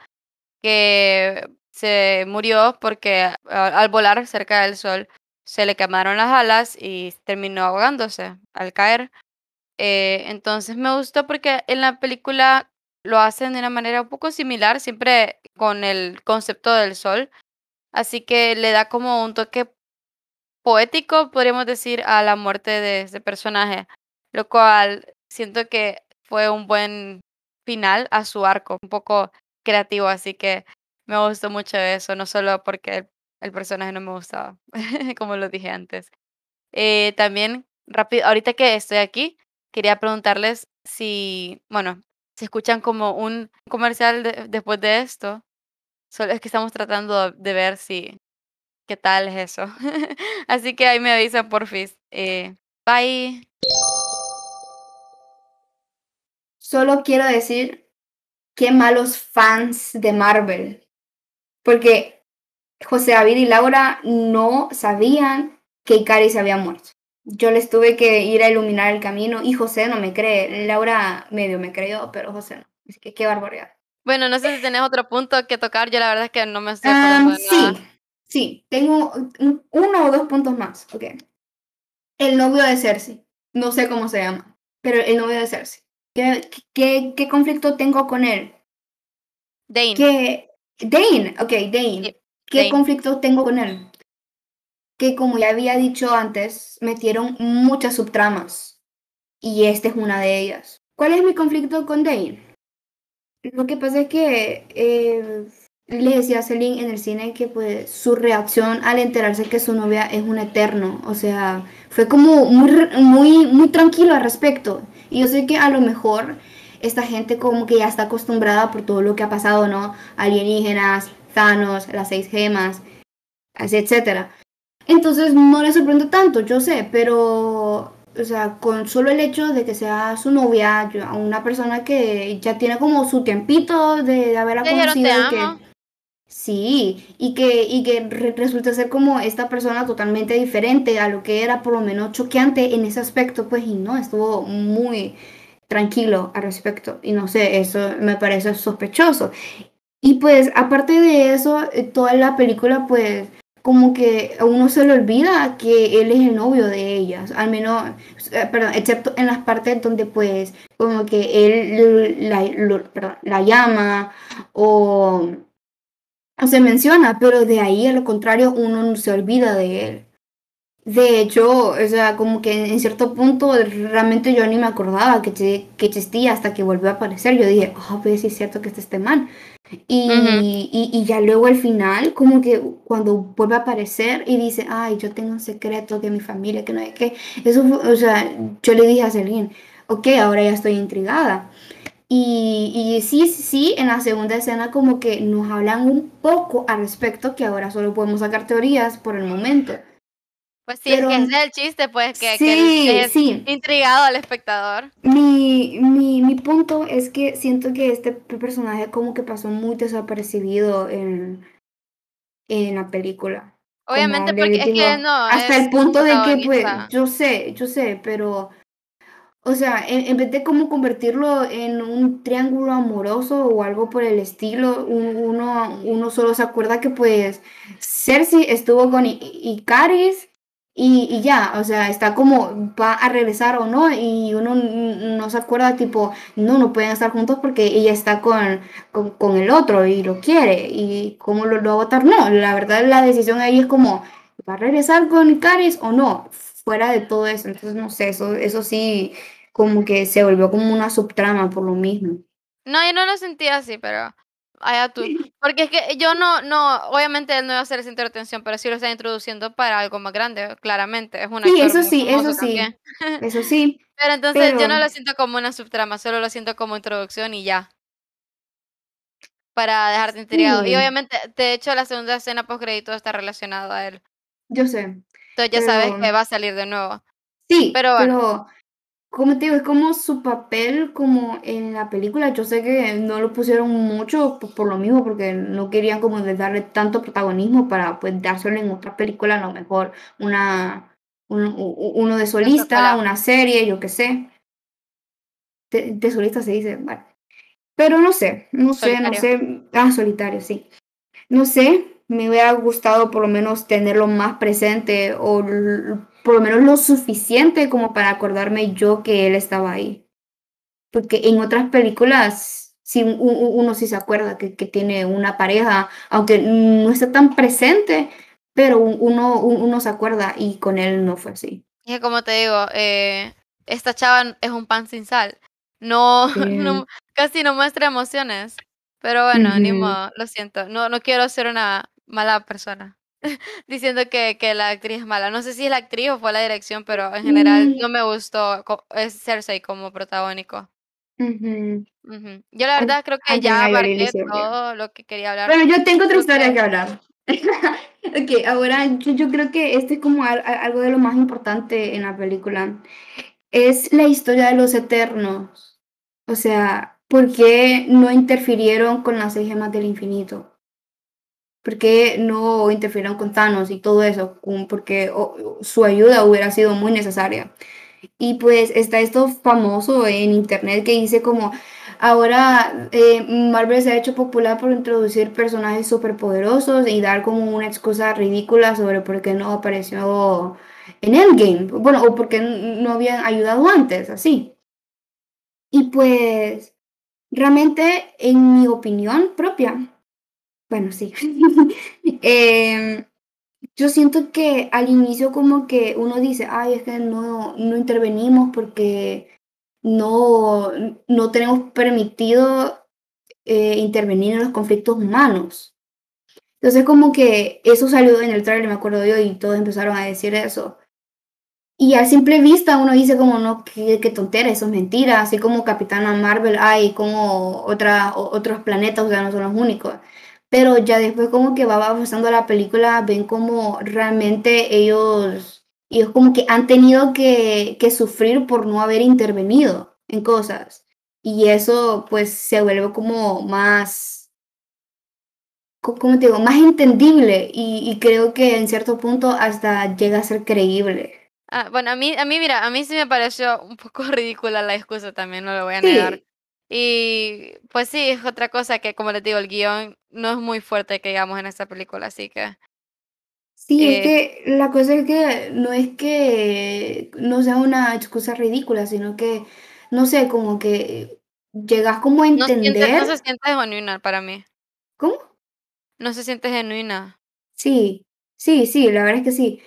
que se murió porque al volar cerca del sol se le quemaron las alas y terminó ahogándose al caer. Eh, entonces me gustó porque en la película lo hacen de una manera un poco similar, siempre con el concepto del sol. Así que le da como un toque poético, podríamos decir, a la muerte de ese personaje lo cual siento que fue un buen final a su arco, un poco creativo, así que me gustó mucho eso, no solo porque el, personaje no me gustaba, como lo dije antes. Eh, también, rápido, ahorita que estoy aquí, quería preguntarles si, bueno, si escuchan como un comercial después de esto. Solo es que estamos tratando de ver si qué tal es eso. Así que ahí me avisan por fin. Eh, bye.
Solo quiero decir qué malos fans de Marvel. Porque José David y Laura no sabían que Ikari se había muerto. Yo les tuve que ir a iluminar el camino y José no me cree. Laura medio me creyó, pero José no. Así que qué barbaridad.
Bueno, no sé si tenés otro punto que tocar. Yo la verdad es que no me estoy acordando
Sí, sí. Tengo uno o dos puntos más. Ok. El novio de Cersei. No sé cómo se llama, pero el novio de Cersei. ¿Qué, qué, conflicto tengo con él?
Dane.
¿Qué, Dane, ok, Dane. ¿Qué conflicto tengo con él? Que como ya había dicho antes, metieron muchas subtramas. Y esta es una de ellas. ¿Cuál es mi conflicto con Dane? Lo que pasa es que eh, le decía a Celine en el cine que pues su reacción al enterarse que su novia es un eterno, o sea, fue como muy, muy, muy tranquilo al respecto. Y yo sé que a lo mejor esta gente como que ya está acostumbrada por todo lo que ha pasado, ¿no? Alienígenas, Thanos, las seis gemas, etcétera. Entonces no le sorprende tanto, yo sé, pero, o sea, con solo el hecho de que sea su novia, una persona que ya tiene como su tiempito de, haberla conocido, que Sí, y que, y que resulta ser como esta persona totalmente diferente a lo que era por lo menos choqueante en ese aspecto, pues y no, estuvo muy tranquilo al respecto. Y no sé, eso me parece sospechoso. Y pues aparte de eso, eh, toda la película pues como que a uno se le olvida que él es el novio de ellas, al menos, eh, perdón, excepto en las partes donde pues como que él la, la llama o se menciona, pero de ahí a lo contrario uno no se olvida de él. De hecho, o sea, como que en cierto punto realmente yo ni me acordaba que, que existía hasta que volvió a aparecer. Yo dije, oh, pues sí es cierto que este este man. Y, y, ya luego al final, como que cuando vuelve a aparecer y dice, ay, yo tengo un secreto de mi familia, que no hay que, eso, o sea, yo le dije a Celine, ok, ahora ya estoy intrigada. Y, y sí, sí, en la segunda escena como que nos hablan un poco al respecto, que ahora solo podemos sacar teorías por el momento.
Pues sí, es que es el chiste, pues, que, que sí. intrigado al espectador.
Mi, mi, mi, punto es que siento que este personaje como que pasó muy desapercibido en, en la película.
Obviamente, porque es que no.
Hasta el punto de que, pues, yo sé, yo sé, pero o sea, en, vez de como convertirlo en un triángulo amoroso o algo por el estilo, uno, uno solo se acuerda que pues Cersei estuvo con Icaris y, ya, o sea, está como va a regresar o no y uno no se acuerda tipo, no, no pueden estar juntos porque ella está con, con, el otro y lo quiere y cómo lo, lo va a votar. No, la verdad la decisión ahí es como, ¿va a regresar con Icaris o no? Fuera de todo eso, entonces no sé, eso, eso sí como que se volvió como una subtrama por lo mismo.
No, yo no lo sentía así, pero allá tú. Porque es que yo no, no, obviamente él no iba a hacer esa intervención, pero sí lo está introduciendo para algo más grande, claramente. Es una
Sí, eso sí, eso sí. Eso sí.
pero entonces yo no lo siento como una subtrama, solo lo siento como introducción y ya. Para dejarte intrigado. Y obviamente, de hecho, la segunda escena post crédito está relacionada a él.
Yo sé.
Entonces ya sabes que va a salir de nuevo.
Sí, pero, bueno como te digo, es como su papel como en la película. Yo sé que no lo pusieron mucho por, lo mismo, porque no querían como darle tanto protagonismo para pues dárselo en otra película, a lo mejor una, uno de solista, una serie, yo qué sé. De, solista se dice, bueno. Pero no sé, no sé, no sé. Ah, solitario, sí. No sé, me hubiera gustado por lo menos tenerlo más presente o por lo menos lo suficiente como para acordarme yo que él estaba ahí. Porque en otras películas, sí, uno sí se acuerda que, que tiene una pareja, aunque no está tan presente, pero uno, uno se acuerda y con él no fue así.
Y como te digo, eh, esta chava es un pan sin sal. No, no, casi no muestra emociones. Pero bueno, lo siento. No, no quiero ser una mala persona. Diciendo que, que la actriz es mala. No sé si es la actriz o fue la dirección, pero en general mm. no me gustó es Cersei como protagónico. Yo la verdad creo que ya abarqué todo lo que quería hablar.
Bueno, yo tengo otra historia que hablar. ok, ahora yo, yo, creo que este es como algo de lo más importante en la película. Es la historia de los eternos. O sea, ¿por qué no interfirieron con las seis gemas del infinito? ¿Por qué no interfirieron con Thanos y todo eso? Porque su ayuda hubiera sido muy necesaria. Y pues está esto famoso en internet que dice como, ahora eh, Marvel se ha hecho popular por introducir personajes superpoderosos y dar como una excusa ridícula sobre por qué no apareció en Endgame. Bueno, o porque no habían ayudado antes, así. Y pues, realmente, en mi opinión propia, bueno, sí. Em, yo siento que al inicio como que uno dice, ay, es que no, no intervenimos porque no, no tenemos permitido eh, intervenir en los conflictos humanos. Entonces como que eso salió en el trailer, me acuerdo yo, y todos empezaron a decir eso. Y a simple vista uno dice como, no, qué, qué tontera, eso es mentira, así como Capitana Marvel hay como otra, otros planetas, o sea, no son los únicos pero ya después como que va avanzando la película, ven como realmente ellos, ellos como que han tenido que, que sufrir por no haber intervenido en cosas. Y eso pues se vuelve como más, ¿cómo te digo? Más entendible y, y creo que en cierto punto hasta llega a ser creíble.
Ah, bueno, a mí, a mí, mira, a mí sí me pareció un poco ridícula la excusa también, no lo voy a negar. Y pues sí, es otra cosa que, como les digo, el guion no es muy fuerte que digamos en esta película, así que...
Sí, es eh que la cosa es que no es que no sea una excusa ridícula, sino que, no sé, como que llegas como a
no,
entender.
no se siente genuina para mí.
¿Cómo?
No se siente genuina.
Sí, sí, sí, la verdad es que sí.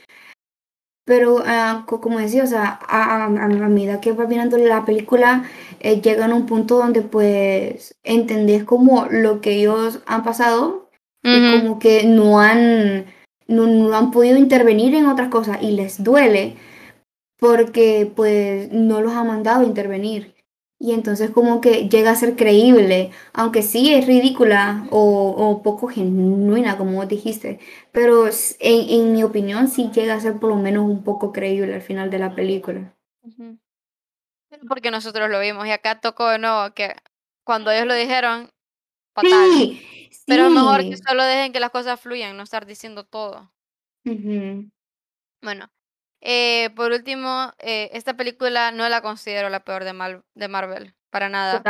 Pero ah, como decía, o sea, a, a, medida que va mirando la película, eh, llegan a un punto donde pues entendés como lo que ellos han pasado y como que no han, no, han podido intervenir en otras cosas y les duele porque pues no los ha mandado a intervenir. Y entonces como que llega a ser creíble, aunque sí es ridícula o, poco genuina, como vos dijiste, pero en, mi opinión sí llega a ser por lo menos un poco creíble al final de la película.
Porque nosotros lo vimos y acá tocó de nuevo que cuando ellos lo dijeron, fatal. Sí, Pero es mejor que solo dejen que las cosas fluyan, no estar diciendo todo. Bueno, eh, por último, eh, esta película no la considero la peor de, de Marvel, para nada.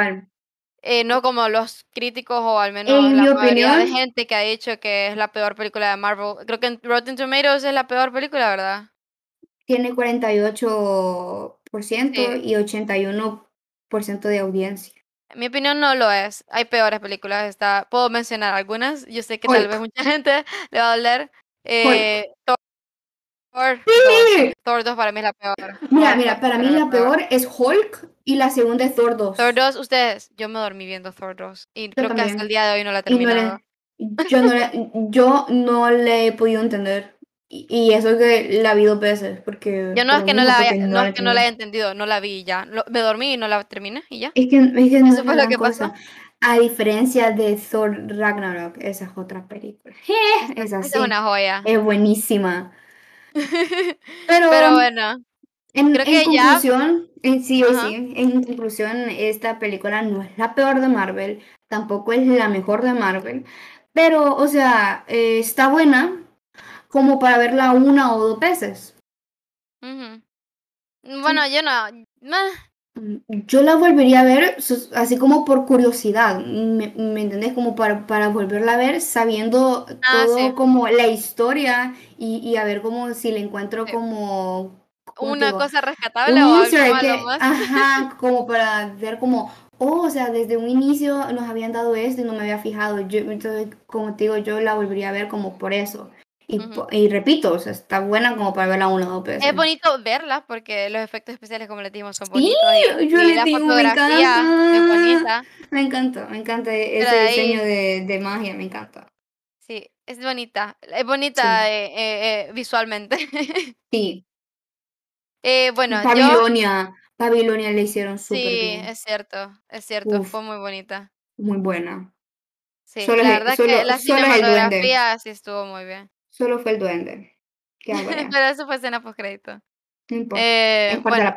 Eh, no como los críticos o al menos la mayoría de gente que ha dicho que es la peor película de Marvel. Creo que Rotten Tomatoes es la peor película, ¿verdad?
Tiene 48% y 81% de audiencia.
En mi opinión no lo es. Hay peores películas. Está, puedo mencionar algunas. Yo sé que tal vez mucha gente le va a doler. Eh, Thor, Thor 2 para mí es la peor.
Mira, mira, para mí la peor es Hulk y la segunda es Thor 2.
Thor 2, ustedes, yo me dormí viendo Thor 2 y creo que hasta el día de hoy no la he terminado.
yo, no le, yo no le he podido entender. Y, eso que la vi dos veces, porque...
Yo no es que no, la, no, es que no la haya entendido, no la vi ya. me dormí y no la terminé y ya.
Es que, es que no eso fue lo que pasó. A diferencia de Thor Ragnarok, esa es otra película. Es así. Es una joya. Es buenísima.
Pero, Pero bueno.
En, creo que conclusión, en sí o sí, en conclusión, esta película no es la peor de Marvel, tampoco es la mejor de Marvel, pero, o sea, eh, está buena como para verla una o dos veces.
Bueno, yo no.
Yo la volvería a ver así como por curiosidad, ¿me, me entendés? Como para, para volverla a ver sabiendo ah, todo como la historia y, y, a ver como si le encuentro como...
Una cosa rescatable o algo
más. Ajá, como para ver como, oh, o sea, desde un inicio nos habían dado esto y no me había fijado. Yo, entonces, como te digo, yo la volvería a ver como por eso. Y, repito, o sea, está buena como para verla una o dos veces.
Es bonito verla porque los efectos especiales, como les dijimos, son bonitos. Sí, yo y la fotografía
me es bonita. Me encanta, me encanta ese diseño de, de, magia, me encanta.
Sí, es bonita. Es bonita eh, eh, eh, visualmente.
sí.
bueno,
Babilonia. Babilonia le hicieron súper
bien. Sí, es cierto, es cierto, fue muy bonita.
Muy buena.
Sí, la verdad que la cinematografía sí estuvo muy bien.
Solo fue el duende.
Pero eso fue escena post crédito.
Eh, bueno,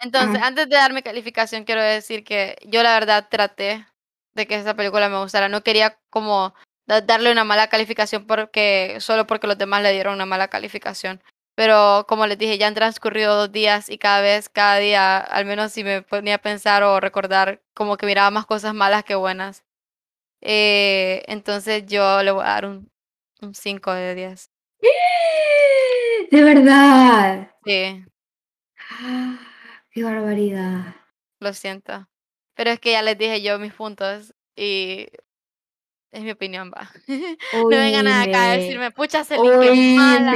entonces, antes de darme calificación, quiero decir que yo la verdad traté de que esa película me gustara. No quería como darle una mala calificación porque solo porque los demás le dieron una mala calificación. Pero como les dije, ya han transcurrido dos días y cada vez, cada día, al menos si me ponía a pensar o recordar, como que miraba más cosas malas que buenas. Eh, entonces yo le voy a dar un un 5 de 10.
De verdad.
Sí.
Qué barbaridad.
Lo siento. Pero es que ya les dije yo mis puntos y es mi opinión, va. no vengan acá a decirme, pucha, se mala.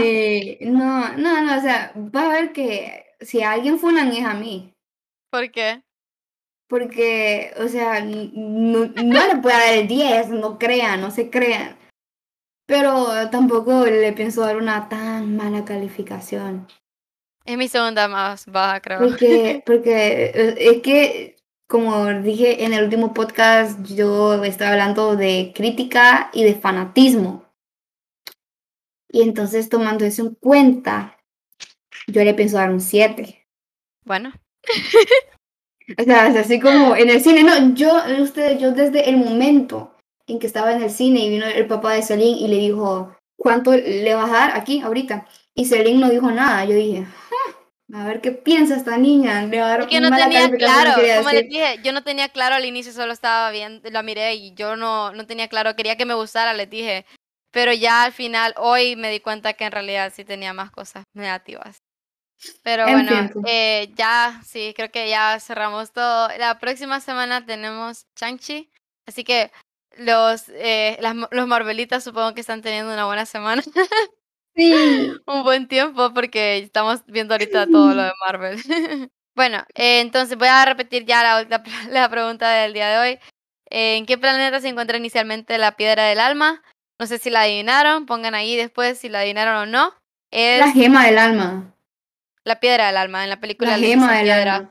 No, no, no, o sea, va a ver que si alguien funan es a mí.
¿Por qué?
Porque, o sea, no, no le puedo dar el 10, no crean, no se crean. Pero tampoco le pienso dar una tan mala calificación.
Es mi segunda más baja, creo.
Porque, porque eh, es que, como dije en el último podcast, yo estaba hablando de crítica y de fanatismo. Y entonces, tomando eso en cuenta, yo le pienso dar un 7.
Bueno.
o sea, es así como en el cine, no, yo, ustedes, yo desde el momento en que estaba en el cine y vino el papá de Celine y le dijo, ¿cuánto le vas a dar aquí ahorita? Y Celine no dijo nada. Yo dije, a ver qué piensa esta niña. Le va a dar
es que no tenía claro, como les dije, yo no tenía claro al inicio, solo estaba viendo, la miré y yo no, no tenía claro, quería que me gustara, les dije. Pero ya al final, hoy me di cuenta que en realidad sí tenía más cosas negativas. Pero bueno, eh, ya, sí, creo que ya cerramos todo. La próxima semana tenemos Changchi, así que los, eh, las, los Marvelitas supongo que están teniendo una buena semana.
Sí.
un buen tiempo porque estamos viendo ahorita todo lo de Marvel. bueno, eh, entonces voy a repetir ya la, la, pregunta del día de hoy. ¿En qué planeta se encuentra inicialmente la piedra del alma? No sé si la adivinaron, pongan ahí después si la adivinaron o no.
Es la gema del alma.
La piedra del alma, en la película
la gema del alma.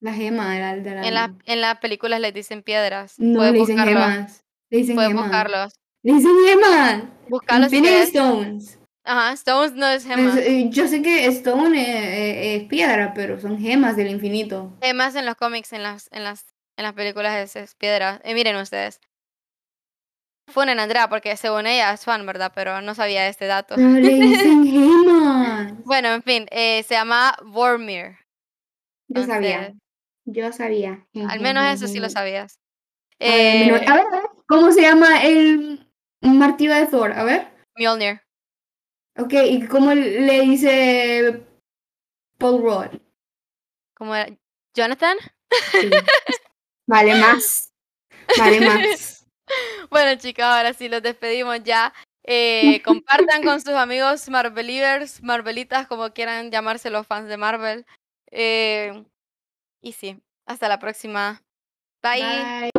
La gema del, alma.
En, la, en las películas les dicen piedras.
No, le dicen gemas. Le dicen
Pueden buscarlos.
Le dicen gemas.
Buscarlos.
Stones.
Ajá, Stones no es gemas.
Eh, yo sé que Stone es, piedra, pero son gemas del infinito.
Gemas en los cómics, en las, en las, en las películas es, piedra. Eh, miren ustedes. Funen Andrea, porque según ella es fan, ¿verdad? Pero no sabía este dato.
Le dicen gemas.
bueno, en fin, eh, se llama Vormir.
Yo sabía. Yo sabía.
Al menos eso sí lo sabías.
A ver, ¿cómo se llama el martillo de Thor? A ver.
Mjolnir.
Ok, ¿y cómo le dice Paul Rudd?
¿Cómo era? ¿Jonathan?
Vale más. Vale más.
bueno, chicos, ahora sí los despedimos ya. Eh, compartan con sus amigos Marvelivers, Marvelitas, como quieran llamarse los fans de Marvel. Eh, y sí, hasta la próxima. Bye.